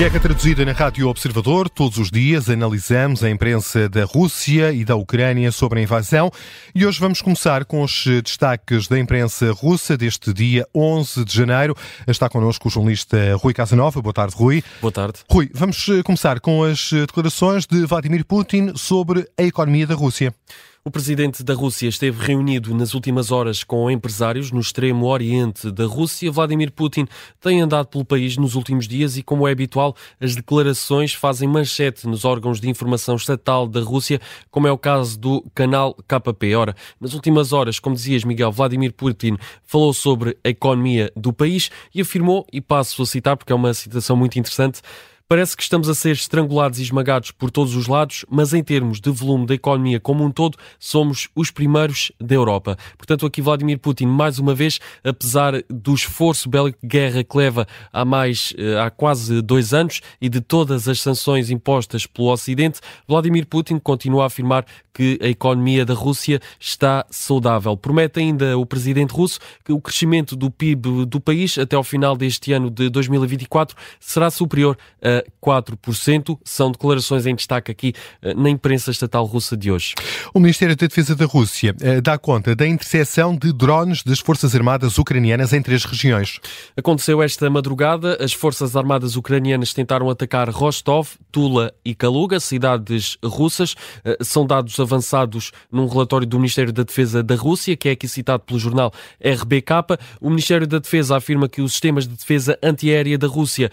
Guerra traduzida na Rádio Observador. Todos os dias analisamos a imprensa da Rússia e da Ucrânia sobre a invasão. E hoje vamos começar com os destaques da imprensa russa deste dia 11 de janeiro. Está connosco o jornalista Rui Casanova. Boa tarde, Rui. Boa tarde. Rui, vamos começar com as declarações de Vladimir Putin sobre a economia da Rússia. O presidente da Rússia esteve reunido nas últimas horas com empresários no extremo oriente da Rússia. Vladimir Putin tem andado pelo país nos últimos dias e, como é habitual, as declarações fazem manchete nos órgãos de informação estatal da Rússia, como é o caso do canal KP. Ora, nas últimas horas, como dizias, Miguel, Vladimir Putin falou sobre a economia do país e afirmou, e passo a citar porque é uma citação muito interessante, Parece que estamos a ser estrangulados e esmagados por todos os lados, mas em termos de volume da economia como um todo, somos os primeiros da Europa. Portanto, aqui Vladimir Putin, mais uma vez, apesar do esforço bélico de guerra que leva há mais, eh, há quase dois anos e de todas as sanções impostas pelo Ocidente, Vladimir Putin continua a afirmar que a economia da Rússia está saudável. Promete ainda o presidente russo que o crescimento do PIB do país até ao final deste ano de 2024 será superior a 4%. São declarações em destaque aqui eh, na imprensa estatal russa de hoje. O Ministério da Defesa da Rússia eh, dá conta da interseção de drones das Forças Armadas ucranianas em três regiões. Aconteceu esta madrugada. As Forças Armadas ucranianas tentaram atacar Rostov, Tula e Kaluga, cidades russas. Eh, são dados avançados num relatório do Ministério da Defesa da Rússia, que é aqui citado pelo jornal RBK. O Ministério da Defesa afirma que os sistemas de defesa antiaérea da Rússia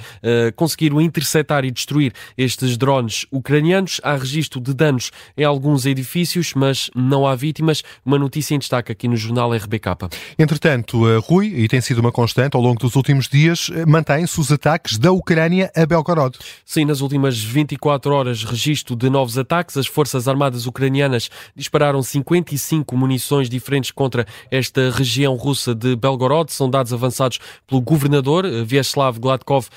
conseguiram interceptar interceptar e destruir estes drones ucranianos. Há registro de danos em alguns edifícios, mas não há vítimas. Uma notícia em destaque aqui no jornal RBK. Entretanto, eh, Rui, e tem sido uma constante ao longo dos últimos dias, eh, mantém-se os ataques da Ucrânia a Belgorod. Sim, nas últimas 24 horas, registro de novos ataques. As Forças Armadas ucranianas dispararam 55 munições diferentes contra esta região russa de Belgorod. São dados avançados pelo governador eh, Vyacheslav Gladkov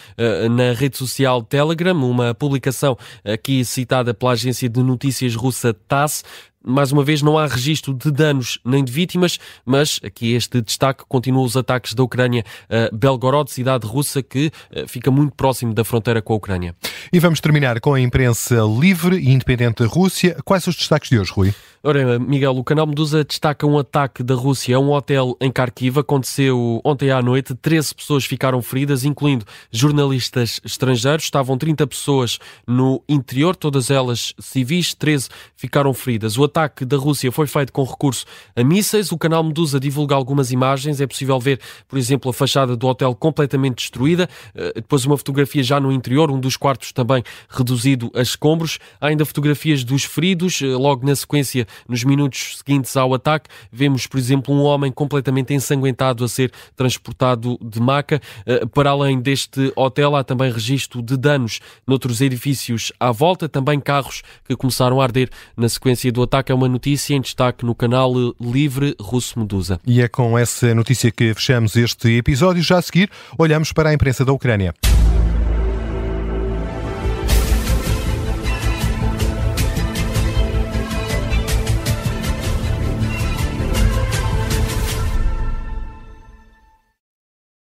na rede social Telegram, uma publicação aqui citada pela agência de notícias russa TASS, mais uma vez, não há registro de danos nem de vítimas, mas aqui este destaque continua os ataques da Ucrânia a Belgorod, cidade russa que eh, fica muito próximo da fronteira com a Ucrânia. E vamos terminar com a imprensa livre e independente da Rússia. Quais são os destaques de hoje, Rui? Ora, Miguel, o canal Medusa destaca um ataque da Rússia a um hotel em Kharkiv. Aconteceu ontem à noite. 13 pessoas ficaram feridas, incluindo jornalistas estrangeiros. Estavam 30 pessoas no interior, todas elas civis. 13 ficaram feridas. O ataque da Rússia foi feito com recurso a mísseis. O canal Medusa divulga algumas imagens. É possível ver, por exemplo, a fachada do hotel completamente destruída. Eh, depois uma fotografia já no interior, um dos quartos também reduzido a escombros. Há ainda fotografias dos feridos. Eh, logo na sequência nos minutos seguintes ao ataque, vemos, por exemplo, um homem completamente ensanguentado a ser transportado de maca. Eh, para além deste hotel, há também registro de danos noutros edifícios à volta, também carros que começaram a arder na sequência do ataque. É uma notícia em destaque no canal Livre Russo Medusa. E é com essa notícia que fechamos este episódio. Já a seguir, olhamos para a imprensa da Ucrânia.